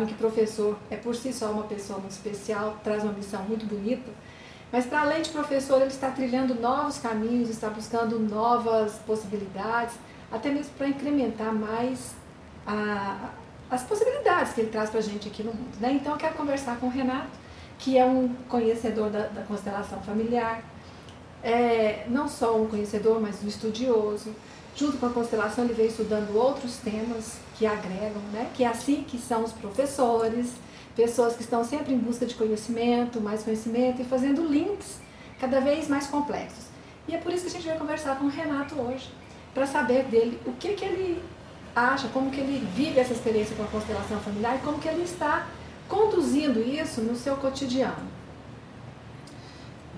sabem que professor é por si só uma pessoa muito especial, traz uma missão muito bonita. Mas para além de professor, ele está trilhando novos caminhos, está buscando novas possibilidades, até mesmo para incrementar mais a, as possibilidades que ele traz para a gente aqui no mundo. Né? Então eu quero conversar com o Renato, que é um conhecedor da, da constelação familiar, é, não só um conhecedor, mas um estudioso Junto com a constelação, ele veio estudando outros temas que agregam, né? que é assim que são os professores, pessoas que estão sempre em busca de conhecimento, mais conhecimento e fazendo links cada vez mais complexos. E é por isso que a gente vai conversar com o Renato hoje, para saber dele o que, que ele acha, como que ele vive essa experiência com a constelação familiar e como que ele está conduzindo isso no seu cotidiano.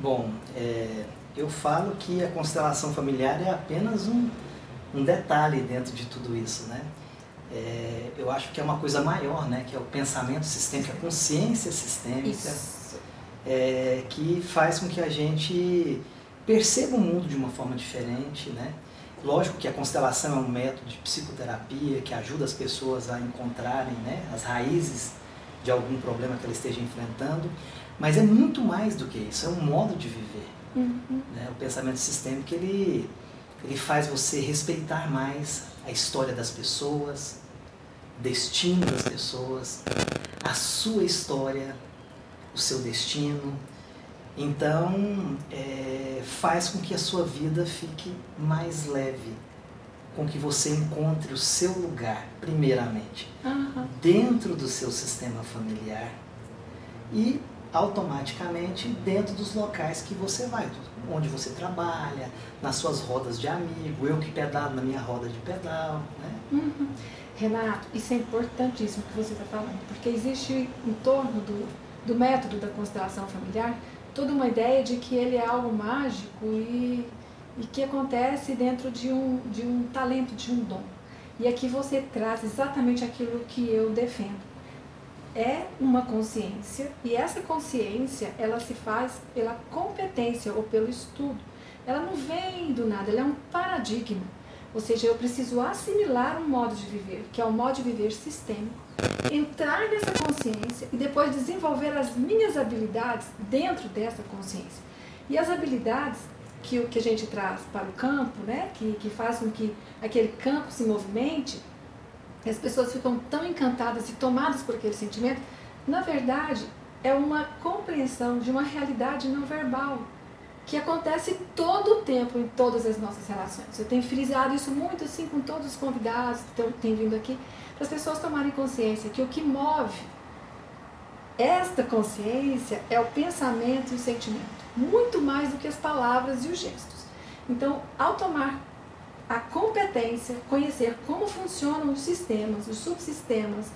Bom, é, eu falo que a constelação familiar é apenas um um detalhe dentro de tudo isso, né? É, eu acho que é uma coisa maior, né? Que é o pensamento sistêmico, a consciência sistêmica, é, que faz com que a gente perceba o mundo de uma forma diferente, né? Lógico que a constelação é um método de psicoterapia que ajuda as pessoas a encontrarem né, as raízes de algum problema que ela esteja enfrentando, mas é muito mais do que isso, é um modo de viver. Uhum. Né? O pensamento sistêmico ele ele faz você respeitar mais a história das pessoas, o destino das pessoas, a sua história, o seu destino. Então, é, faz com que a sua vida fique mais leve, com que você encontre o seu lugar, primeiramente, uhum. dentro do seu sistema familiar e automaticamente dentro dos locais que você vai, onde você trabalha, nas suas rodas de amigo, eu que pedalo na minha roda de pedal. Né? Uhum. Renato, isso é importantíssimo que você está falando, porque existe em torno do, do método da constelação familiar toda uma ideia de que ele é algo mágico e, e que acontece dentro de um, de um talento, de um dom. E aqui você traz exatamente aquilo que eu defendo é uma consciência e essa consciência ela se faz pela competência ou pelo estudo. Ela não vem do nada, ela é um paradigma. Ou seja, eu preciso assimilar um modo de viver, que é o modo de viver sistêmico, entrar nessa consciência e depois desenvolver as minhas habilidades dentro dessa consciência. E as habilidades que, que a gente traz para o campo, né, que, que faz com que aquele campo se movimente, e as pessoas ficam tão encantadas e tomadas por aquele sentimento, na verdade, é uma compreensão de uma realidade não verbal que acontece todo o tempo em todas as nossas relações. Eu tenho frisado isso muito assim com todos os convidados que têm vindo aqui, para as pessoas tomarem consciência que o que move esta consciência é o pensamento e o sentimento, muito mais do que as palavras e os gestos. Então, ao tomar a competência, conhecer como funcionam os sistemas, os subsistemas,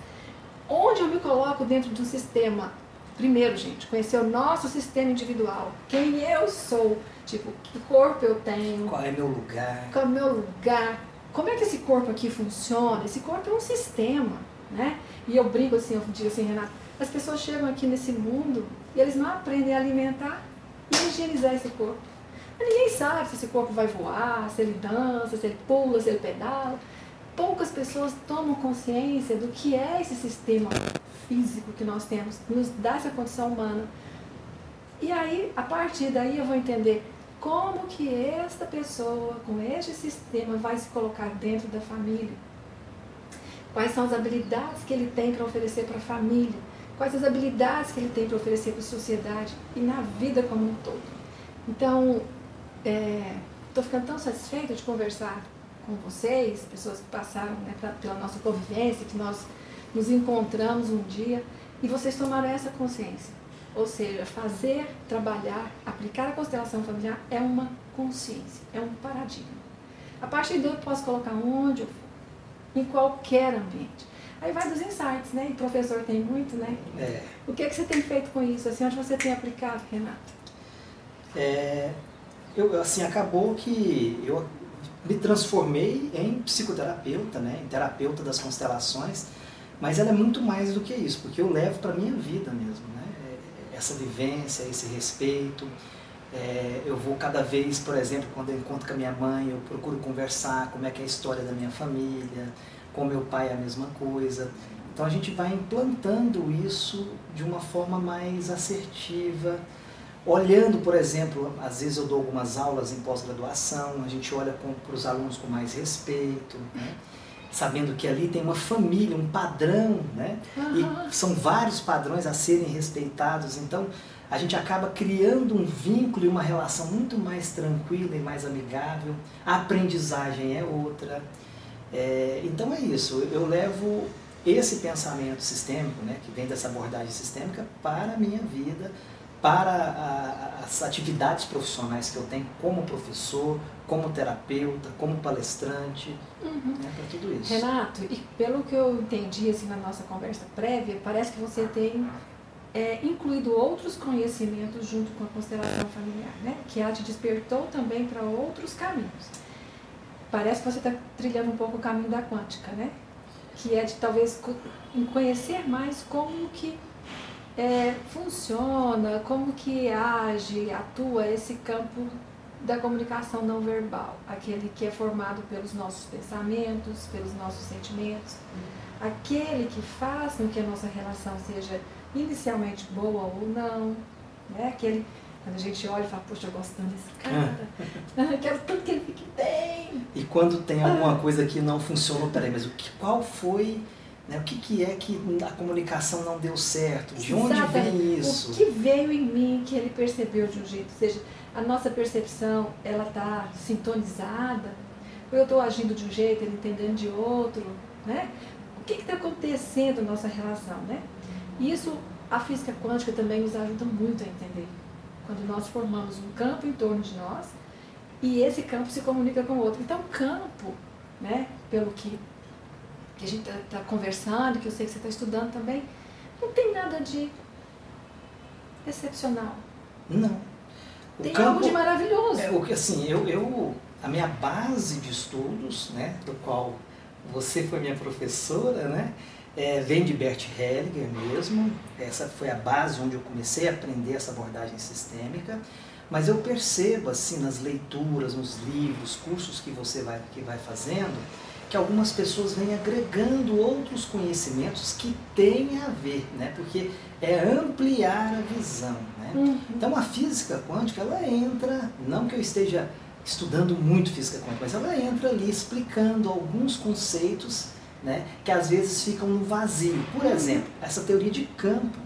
onde eu me coloco dentro de um sistema. Primeiro, gente, conhecer o nosso sistema individual, quem eu sou, tipo, que corpo eu tenho, qual é meu lugar, qual é meu lugar, como é que esse corpo aqui funciona? Esse corpo é um sistema, né? E eu brinco assim, eu digo assim, Renato, as pessoas chegam aqui nesse mundo e eles não aprendem a alimentar e higienizar esse corpo. Ninguém sabe se esse corpo vai voar, se ele dança, se ele pula, se ele pedala. Poucas pessoas tomam consciência do que é esse sistema físico que nós temos, nos dá essa condição humana. E aí, a partir daí, eu vou entender como que esta pessoa, com este sistema, vai se colocar dentro da família. Quais são as habilidades que ele tem para oferecer para a família? Quais as habilidades que ele tem para oferecer para a sociedade e na vida como um todo? Então, Estou é, ficando tão satisfeita de conversar com vocês, pessoas que passaram né, pra, pela nossa convivência, que nós nos encontramos um dia e vocês tomaram essa consciência. Ou seja, fazer, trabalhar, aplicar a constelação familiar é uma consciência, é um paradigma. A partir daí eu posso colocar onde eu for, em qualquer ambiente. Aí vai dos insights, né? E o professor tem muito, né? É. O que, é que você tem feito com isso? Assim, onde você tem aplicado, Renato? É, eu, assim, acabou que eu me transformei em psicoterapeuta, né, em terapeuta das constelações, mas ela é muito mais do que isso, porque eu levo para minha vida mesmo, né, essa vivência, esse respeito. É, eu vou cada vez, por exemplo, quando eu encontro com a minha mãe, eu procuro conversar como é que é a história da minha família, com meu pai é a mesma coisa. Então a gente vai implantando isso de uma forma mais assertiva, olhando, por exemplo, às vezes eu dou algumas aulas em pós-graduação, a gente olha para os alunos com mais respeito, né? sabendo que ali tem uma família, um padrão, né? Uhum. e são vários padrões a serem respeitados. Então a gente acaba criando um vínculo e uma relação muito mais tranquila e mais amigável. A aprendizagem é outra. É, então é isso. Eu levo esse pensamento sistêmico, né, que vem dessa abordagem sistêmica, para a minha vida, para a, as atividades profissionais que eu tenho como professor, como terapeuta, como palestrante, uhum. né, para tudo isso. Renato, e pelo que eu entendi assim, na nossa conversa prévia, parece que você tem é, incluído outros conhecimentos junto com a constelação familiar, né, que ela te despertou também para outros caminhos. Parece que você está trilhando um pouco o caminho da quântica, né? que é de talvez conhecer mais como que é, funciona, como que age, atua esse campo da comunicação não verbal, aquele que é formado pelos nossos pensamentos, pelos nossos sentimentos, aquele que faz com que a nossa relação seja inicialmente boa ou não, né? aquele quando a gente olha e fala, poxa, eu gosto tanto desse cara, quero tanto que ele fique bem. E quando tem alguma coisa que não funcionou, peraí, mas o que, qual foi, né, o que, que é que a comunicação não deu certo? De onde vem isso? O que veio em mim que ele percebeu de um jeito? Ou seja, a nossa percepção, ela está sintonizada? Ou eu estou agindo de um jeito, ele entendendo de outro? Né? O que está acontecendo na nossa relação? Né? Isso, a física quântica também nos ajuda muito a entender quando nós formamos um campo em torno de nós e esse campo se comunica com o outro. Então, campo, né, pelo que, que a gente está tá conversando, que eu sei que você está estudando também, não tem nada de excepcional. Não. O tem campo, algo de maravilhoso. É, o que assim, eu, eu, a minha base de estudos, né, do qual você foi minha professora, né, é, vem de Bert Hellinger mesmo, essa foi a base onde eu comecei a aprender essa abordagem sistêmica, mas eu percebo assim nas leituras, nos livros, cursos que você vai, que vai fazendo, que algumas pessoas vêm agregando outros conhecimentos que têm a ver, né? porque é ampliar a visão. Né? Uhum. Então a física quântica, ela entra, não que eu esteja estudando muito física quântica, mas ela entra ali explicando alguns conceitos né, que às vezes ficam no vazio. Por exemplo, essa teoria de campo.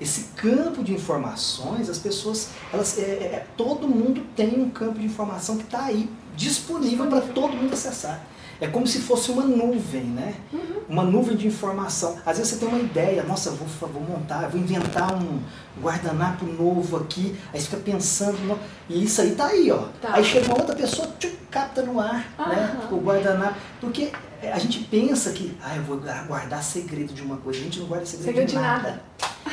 Esse campo de informações, as pessoas, elas, é, é, é todo mundo tem um campo de informação que está aí disponível para todo mundo acessar. É como se fosse uma nuvem, né? Uhum. Uma nuvem de informação. Às vezes você tem uma ideia, nossa, vou, vou montar, vou inventar um guardanapo novo aqui, aí você fica pensando, no... e isso aí tá aí, ó. Tá. Aí chega uma outra pessoa, tchum, capta no ar, uhum. né? O guardanapo. Porque a gente pensa que, ah, eu vou guardar segredo de uma coisa. A gente não guarda segredo, segredo de, nada. de nada.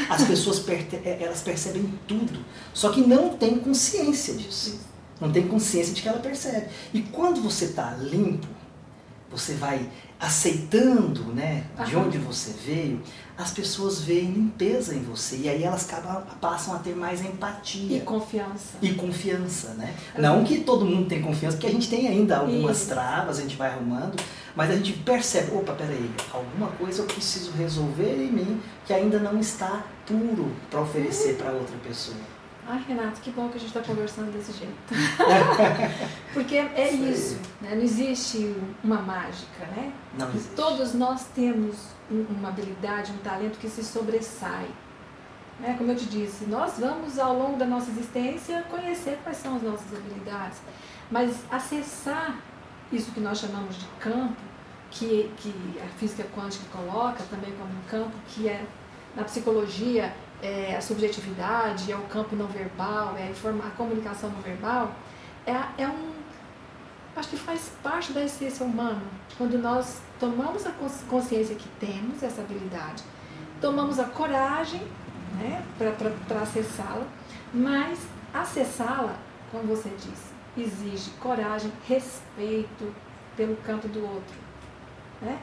As pessoas é, elas percebem tudo, só que não tem consciência disso. Não tem consciência de que ela percebe. E quando você está limpo, você vai aceitando né, de onde você veio, as pessoas veem limpeza em você e aí elas acabam, passam a ter mais empatia. E confiança. E confiança, né? Não que todo mundo tem confiança, porque a gente tem ainda algumas Isso. travas, a gente vai arrumando, mas a gente percebe, opa, peraí, alguma coisa eu preciso resolver em mim que ainda não está puro para oferecer uhum. para outra pessoa. Ai, Renato, que bom que a gente está conversando desse jeito. Porque é Sim. isso, né? não existe uma mágica, né? Não existe. Todos nós temos uma habilidade, um talento que se sobressai. Né? Como eu te disse, nós vamos ao longo da nossa existência conhecer quais são as nossas habilidades, mas acessar isso que nós chamamos de campo, que, que a física quântica coloca também como um campo que é na psicologia é, a subjetividade, é o campo não verbal, é a, a comunicação não verbal, é, é um. Acho que faz parte da essência humana. Quando nós tomamos a consciência que temos essa habilidade, tomamos a coragem né, para acessá-la, mas acessá-la, como você disse, exige coragem, respeito pelo campo do outro. Né?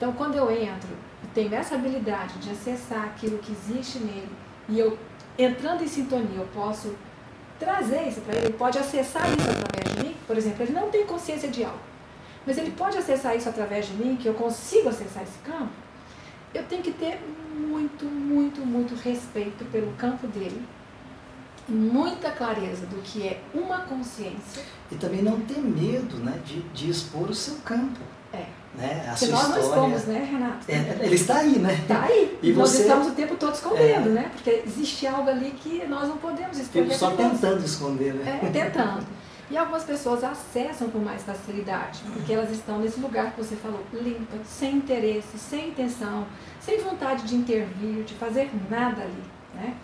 Então, quando eu entro e tenho essa habilidade de acessar aquilo que existe nele, e eu, entrando em sintonia, eu posso trazer isso para ele, ele pode acessar isso através de mim, por exemplo, ele não tem consciência de algo, Mas ele pode acessar isso através de mim, que eu consigo acessar esse campo. Eu tenho que ter muito, muito, muito respeito pelo campo dele, muita clareza do que é uma consciência. E também não ter medo né, de, de expor o seu campo. É. Né? A Porque sua nós história. não expomos, né, Renato? É, ele está aí, né? Está aí. E nós você- estamos o tempo todo escondendo, É. né? Porque existe algo ali que nós não podemos é só tentando esconder, né? É, tentando. E algumas pessoas acessam com mais facilidade, porque elas estão nesse lugar que você falou, limpa, sem interesse, sem intenção, sem vontade de intervir, de fazer nada ali. Né?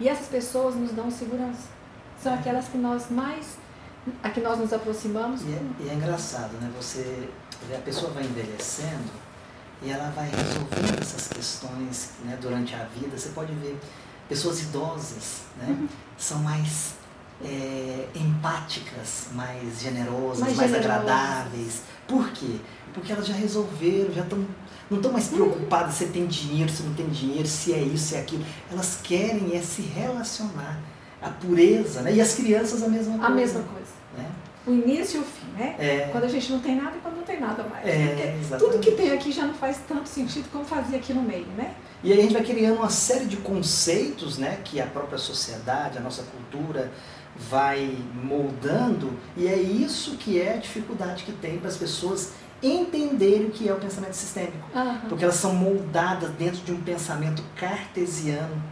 E essas pessoas nos dão segurança. São aquelas que nós mais, a que nós nos aproximamos. E é, e é engraçado, né? Você a pessoa vai envelhecendo e ela vai resolvendo essas questões né, durante a vida. Você pode ver pessoas idosas, né? Uhum. São mais é, empáticas, mais generosas, mais, Mais generosas. agradáveis. Por quê? Porque elas já resolveram, já estão. Não estão mais preocupadas se tem dinheiro, se não tem dinheiro, se é isso, se é aquilo. Elas querem é se relacionar. A pureza, né? E as crianças a mesma coisa. A mesma coisa. Né? O início e o fim, né? É, Quando a gente não tem nada e quando não tem nada mais. É, tudo que tem aqui já não faz tanto sentido como fazia aqui no meio, né? E aí a gente vai criando uma série de conceitos, né, que a própria sociedade, a nossa cultura vai moldando, e é isso que é a dificuldade que tem para as pessoas entenderem o que é o pensamento sistêmico. Aham. Porque elas são moldadas dentro de um pensamento cartesiano,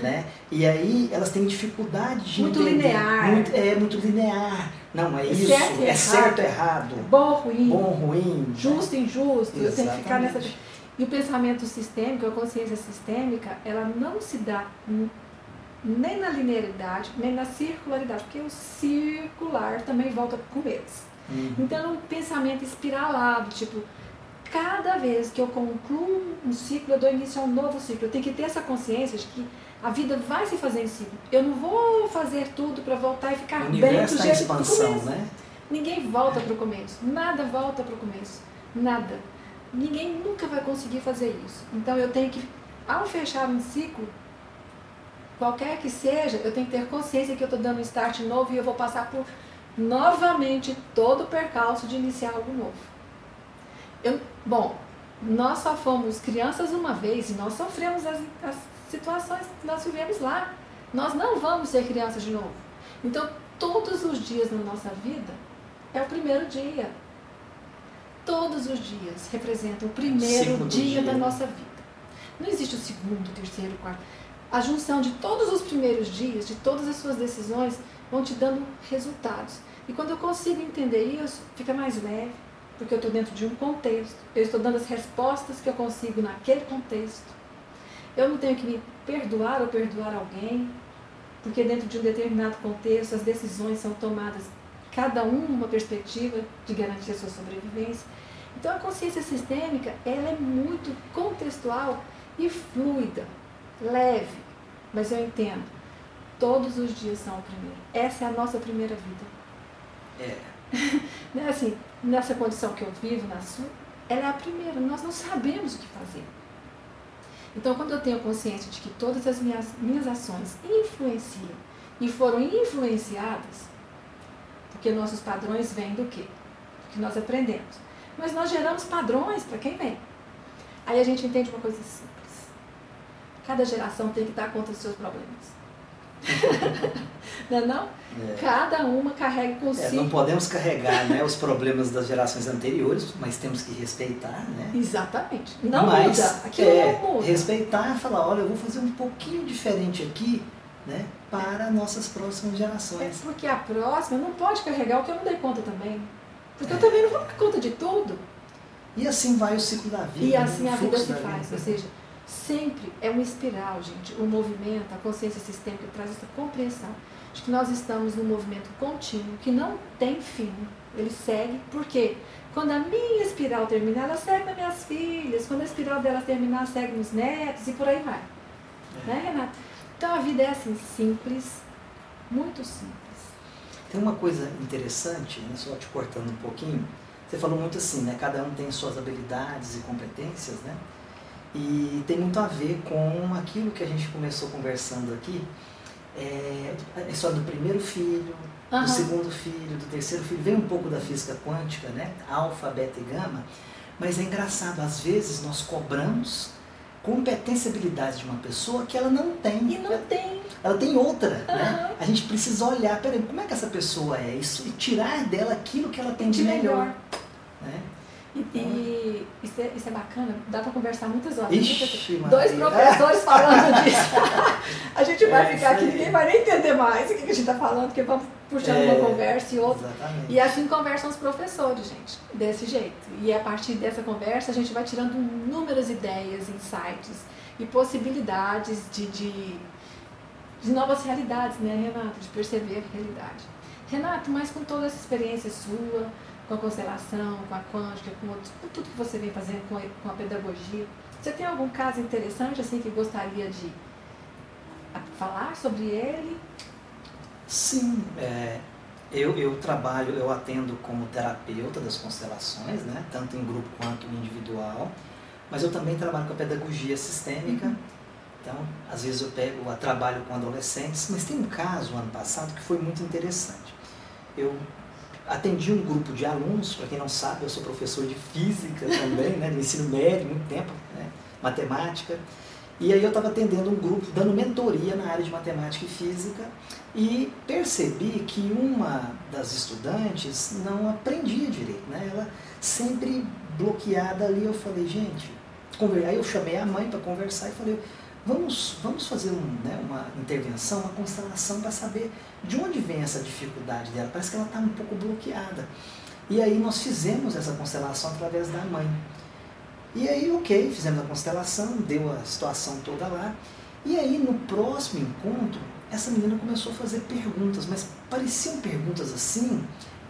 né? E aí elas têm dificuldade de Muito entender. linear. Muito- é muito linear. Não, é isso, Certo é errado. certo errado, Bom, ruim. bom, ruim. justo, injusto, eu tenho que ficar nessa. Exatamente. E o pensamento sistêmico, a consciência sistêmica, ela não se dá nem na linearidade, nem na circularidade, porque o circular também volta com eles. Uhum. Então, é um pensamento espiralado, tipo, cada vez que eu concluo um ciclo, eu dou início a um novo ciclo. Eu tenho que ter essa consciência de que a vida vai se fazer em ciclo. Eu não vou fazer tudo para voltar e ficar O bem do em jeito do expansão, começo. né? Ninguém volta para o começo. Nada volta para o começo. Nada. Ninguém nunca vai conseguir fazer isso. Então eu tenho que, ao fechar um ciclo, qualquer que seja, eu tenho que ter consciência que eu estou dando um start novo e eu vou passar por novamente todo o percalço de iniciar algo novo. Eu, bom, nós só fomos crianças uma vez e nós sofremos as, as situações que nós vivemos lá. Nós não vamos ser crianças de novo. Então, todos os dias na nossa vida é o primeiro dia. Todos os dias representam o primeiro dia, dia. da nossa vida. Não existe o segundo, o terceiro, o quarto. A junção de todos os primeiros dias, de todas as suas decisões, vão te dando resultados. E quando eu consigo entender isso, fica mais leve, porque eu estou dentro de um contexto. Eu estou dando as respostas que eu consigo naquele contexto. Eu não tenho que me perdoar ou perdoar alguém, porque dentro de um determinado contexto as decisões são tomadas, cada um numa perspectiva de garantir a sua sobrevivência. Então a consciência sistêmica, ela é muito contextual e fluida, leve, mas eu entendo. Todos os dias são o primeiro. Essa é a nossa primeira vida. É. Né, Assim, nessa condição que eu vivo, na sua, ela é a primeira. Nós não sabemos o que fazer. Então, quando eu tenho consciência de que todas as minhas, minhas ações influenciam e foram influenciadas, porque nossos padrões vêm do quê? Do que nós aprendemos. Mas nós geramos padrões para quem vem. Aí a gente entende uma coisa simples. Cada geração tem que dar conta dos seus problemas. não é não? É. Cada uma carrega É, consigo. não podemos carregar né, os problemas das gerações anteriores, mas temos que respeitar, né? Exatamente. Não mas, muda. Aquilo é, não muda. Respeitar e falar, olha, eu vou fazer um pouquinho diferente aqui, né? Para nossas próximas É gerações. porque a próxima não pode carregar o que eu não dei conta também. Porque É. eu também não vou dar conta de tudo. E assim vai o ciclo da vida. E né, assim o a vida se faz. vida. Ou seja, sempre é uma espiral, gente. O movimento, a consciência sistêmica traz essa compreensão de que nós estamos num movimento contínuo que não tem fim. Ele segue, por quê? Quando a minha espiral terminar, ela segue nas minhas filhas. Quando a espiral dela terminar, segue nos netos e por aí vai. É. Né, Renata? Então a vida é assim, simples, muito simples. Tem uma coisa interessante, né, só te cortando um pouquinho. Você falou muito assim, né? Cada um tem suas habilidades e competências, né? E tem muito a ver com aquilo que a gente começou conversando aqui, é, a história do primeiro filho, uhum. do segundo filho, do terceiro filho, vem um pouco da física quântica, né? Alfa, beta e gama. Mas é engraçado, às vezes nós cobramos competência e habilidade de uma pessoa que ela não tem. E não tem. Ela tem outra, uhum. né? A gente precisa olhar, peraí, como é que essa pessoa é? Isso, e tirar dela aquilo que ela tem de, de melhor. melhor. Né? E, e isso, é, isso, é, bacana, dá para conversar muitas horas. Ixi, Dois professores falando disso. a gente vai é, ficar aqui, ninguém vai nem entender mais o que a gente está falando, porque vamos puxando é, uma conversa e outra. Exatamente. E assim conversam os professores, gente, desse jeito. E a partir dessa conversa a gente vai tirando inúmeras ideias, insights e possibilidades de, de, de novas realidades, né, Renato? De perceber a realidade. Renato, mas com toda essa experiência sua, com a constelação, com a quântica, com, outros, com tudo que você vem fazendo com a, com a pedagogia. Você tem algum caso interessante assim que gostaria de falar sobre ele? Sim, é, eu, eu trabalho, eu atendo como terapeuta das constelações, né, tanto em grupo quanto individual, mas eu também trabalho com a pedagogia sistêmica. Uhum. Então, às vezes eu pego, eu trabalho com adolescentes, mas tem um caso ano passado que foi muito interessante. Eu atendi um grupo de alunos, para quem não sabe, eu sou professor de física também, né, de ensino médio, muito tempo, né, matemática. E aí eu estava atendendo um grupo, dando mentoria na área de matemática e física, e percebi que uma das estudantes não aprendia direito, né? Ela sempre bloqueada ali, eu falei, gente, aí eu chamei a mãe para conversar e falei, vamos, vamos fazer um, né, uma intervenção, uma constelação para saber de onde vem essa dificuldade dela. Parece que ela está um pouco bloqueada. E aí nós fizemos essa constelação através da mãe. E aí, ok, fizemos a constelação, deu a situação toda lá. E aí, no próximo encontro, essa menina começou a fazer perguntas, mas pareciam perguntas assim.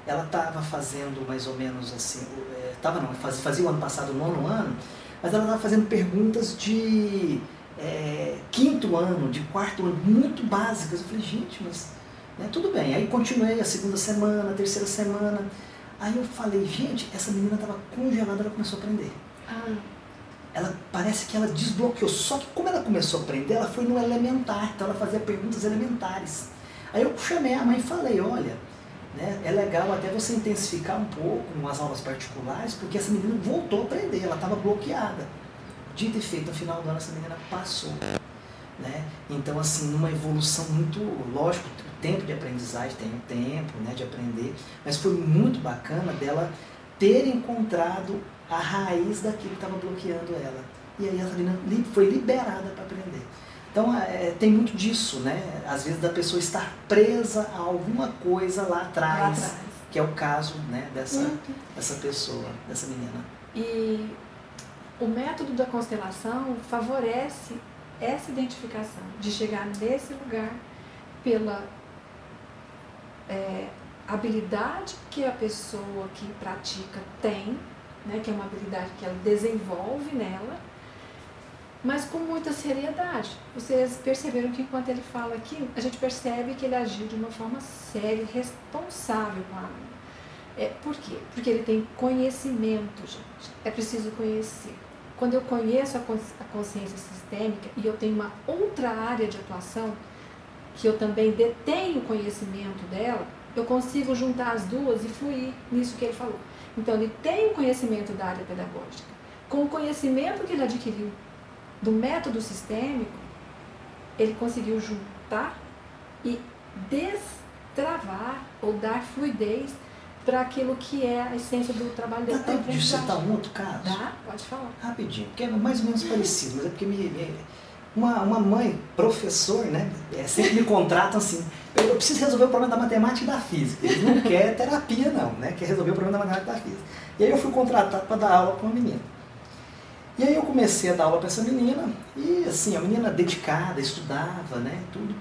Ela estava fazendo mais ou menos assim, estava é, não, fazia o ano passado o nono ano, mas ela estava fazendo perguntas de é, quinto ano, de quarto ano, muito básicas. Eu falei, gente, mas né, tudo bem. Aí continuei a segunda semana, a terceira semana. Aí eu falei, gente, essa menina estava congelada, ela começou a aprender. Ah. Ela parece que ela desbloqueou. Só que como ela começou a aprender, ela foi no elementar, então ela fazia perguntas elementares. Aí eu chamei a mãe e falei, olha, né, é legal até você intensificar um pouco umas aulas particulares, porque essa menina voltou a aprender, ela estava bloqueada. Dito e feito, no final do ano essa menina passou. Né? Então, assim, numa evolução muito, lógico, o tempo de aprendizagem tem o tempo né, de aprender, mas foi muito bacana dela ter encontrado a raiz daquilo que estava bloqueando ela. E aí essa menina foi liberada para aprender. Então, é, tem muito disso, né? Às vezes da pessoa estar presa a alguma coisa lá atrás, lá atrás. que é o caso né, dessa, dessa pessoa, dessa menina. E o método da constelação favorece essa identificação, de chegar nesse lugar pela é, habilidade que a pessoa que pratica tem, né, que é uma habilidade que ela desenvolve nela, mas com muita seriedade. Vocês perceberam que enquanto ele fala aqui, a gente percebe que ele agiu de uma forma séria, responsável com a aluna. É, por quê? Porque ele tem conhecimento, gente. É preciso conhecer. Quando eu conheço a consciência sistêmica e eu tenho uma outra área de atuação, que eu também detenho conhecimento dela, eu consigo juntar as duas e fluir nisso que ele falou. Então, ele tem o conhecimento da área pedagógica. Com o conhecimento que ele adquiriu do método sistêmico, ele conseguiu juntar e destravar ou dar fluidez para aquilo que é a essência do trabalho dele. Dá tempo de citar um outro caso? Dá, pode falar. Rapidinho, porque é mais ou menos parecido, mas é porque me, me, uma, uma mãe, professor, né, é, sempre me contratam assim, eu preciso resolver o problema da matemática e da física. Eles não querem terapia não, né, quer resolver o problema da matemática e da física. E aí eu fui contratado para dar aula para uma menina. E aí eu comecei a dar aula para essa menina, e assim, a menina dedicada, estudava, né, tudo.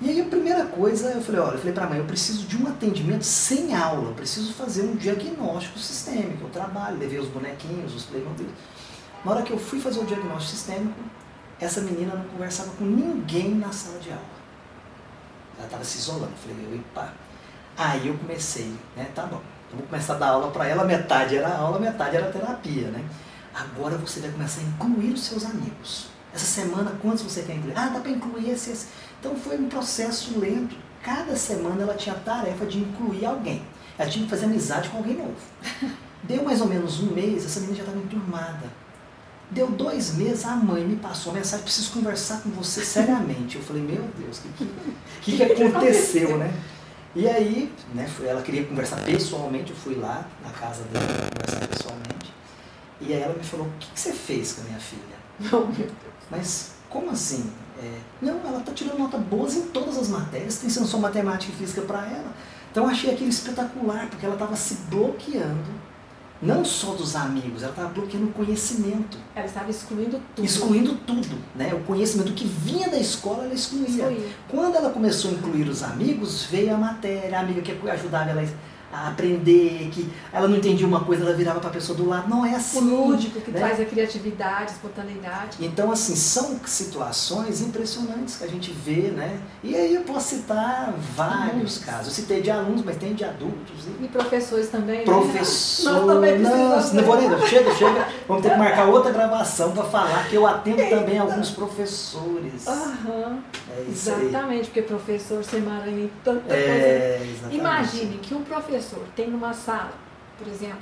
E aí a primeira coisa, eu falei, olha, eu falei para mãe, eu preciso de um atendimento sem aula, eu preciso fazer um diagnóstico sistêmico, eu trabalho, levei os bonequinhos, os playmobil. Na hora que eu fui fazer o diagnóstico sistêmico, essa menina não conversava com ninguém na sala de aula. Ela estava se isolando. Eu falei, epa. Aí eu comecei, né, tá bom, eu vou começar a dar aula para ela, metade era aula, metade era terapia, né. Agora você vai começar a incluir os seus amigos. Essa semana, quantos você quer incluir? Ah, dá para incluir esse, esse. Então foi um processo lento. Cada semana ela tinha a tarefa de incluir alguém. Ela tinha que fazer amizade com alguém novo. Deu mais ou menos um mês, essa menina já estava enturmada. Deu dois meses, a mãe me passou a mensagem, preciso conversar com você seriamente. Eu falei, meu Deus, o que, que, que, aconteceu, né? E aí, né, ela queria conversar pessoalmente, eu fui lá na casa dela conversar pessoalmente. E aí ela me falou, o que, que você fez com a minha filha? Não, meu Deus. Mas como assim? É, não, ela está tirando nota boas em todas as matérias, tem sendo só matemática e física para ela. Então eu achei aquilo espetacular, porque ela estava se bloqueando não só dos amigos, ela estava bloqueando o conhecimento. Ela estava excluindo tudo. Excluindo tudo. Né? O conhecimento que vinha da escola, ela excluía. excluía. Quando ela começou a incluir os amigos, veio a matéria, a amiga que ajudava ela a aprender, que ela não entendia uma coisa, ela virava para a pessoa do lado. Não é assim. O lúdico que né? traz a criatividade, a espontaneidade. Então, assim, são situações impressionantes que a gente vê, né? E aí eu posso citar vários casos. Eu citei de alunos, mas tem de adultos. E, e professores também, Professores. Né? Nós também não, não vou nem, chega, chega. Vamos ter que marcar outra gravação para falar que eu atendo Eita. também alguns professores. Aham. É exatamente, porque professor se emaranha em tanta é, coisa. Exatamente. Imagine que um professor professor tem numa sala, por exemplo,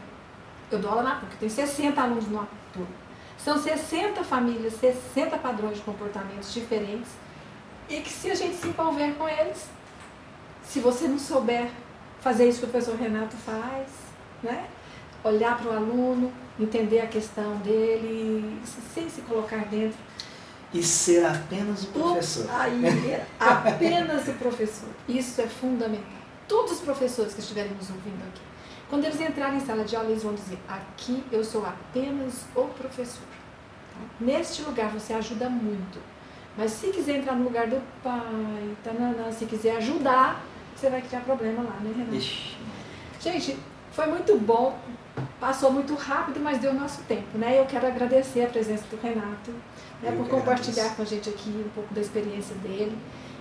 eu dou aula na PUC, tem 60 alunos numa turma. São 60 famílias, 60 padrões de comportamentos diferentes e que se a gente se envolver com eles, se você não souber fazer isso que o professor Renato faz, né? olhar para o aluno, entender a questão dele, sem se colocar dentro. E ser apenas o professor. O, aí, apenas o professor. Isso é fundamental todos os professores que estiverem nos ouvindo aqui, quando eles entrarem em sala de aula, eles vão dizer: aqui eu sou apenas o professor. Tá? Neste lugar você ajuda muito. Mas se quiser entrar no lugar do pai, tanana, se quiser ajudar, você vai criar problema lá, né, Renato? Ixi. Gente, foi muito bom, passou muito rápido, mas deu nosso tempo, né? Eu quero agradecer a presença do Renato, né, por compartilhar agradeço. com a gente aqui um pouco da experiência dele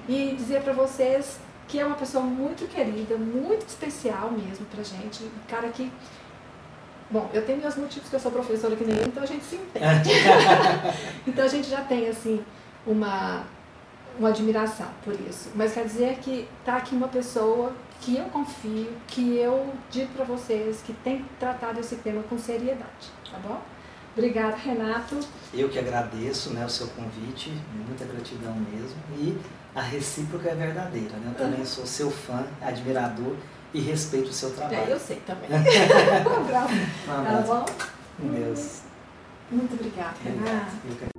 e dizer para vocês que é uma pessoa muito querida, muito especial mesmo pra gente. Um cara que. Bom, eu tenho meus motivos que eu sou professora que nem ele, então a gente se entende. então a gente já tem, assim, uma, uma admiração por isso. Mas quer dizer que tá aqui uma pessoa que eu confio, que eu digo para vocês que tem tratado esse tema com seriedade, tá bom? Obrigada, Renato. Eu que agradeço né, o seu convite, muita gratidão mesmo. E a recíproca é verdadeira. Né? Eu também sou seu fã, admirador e respeito o seu trabalho. É, eu sei também. abraço. Tá bom? Deus. Muito obrigada, Renato.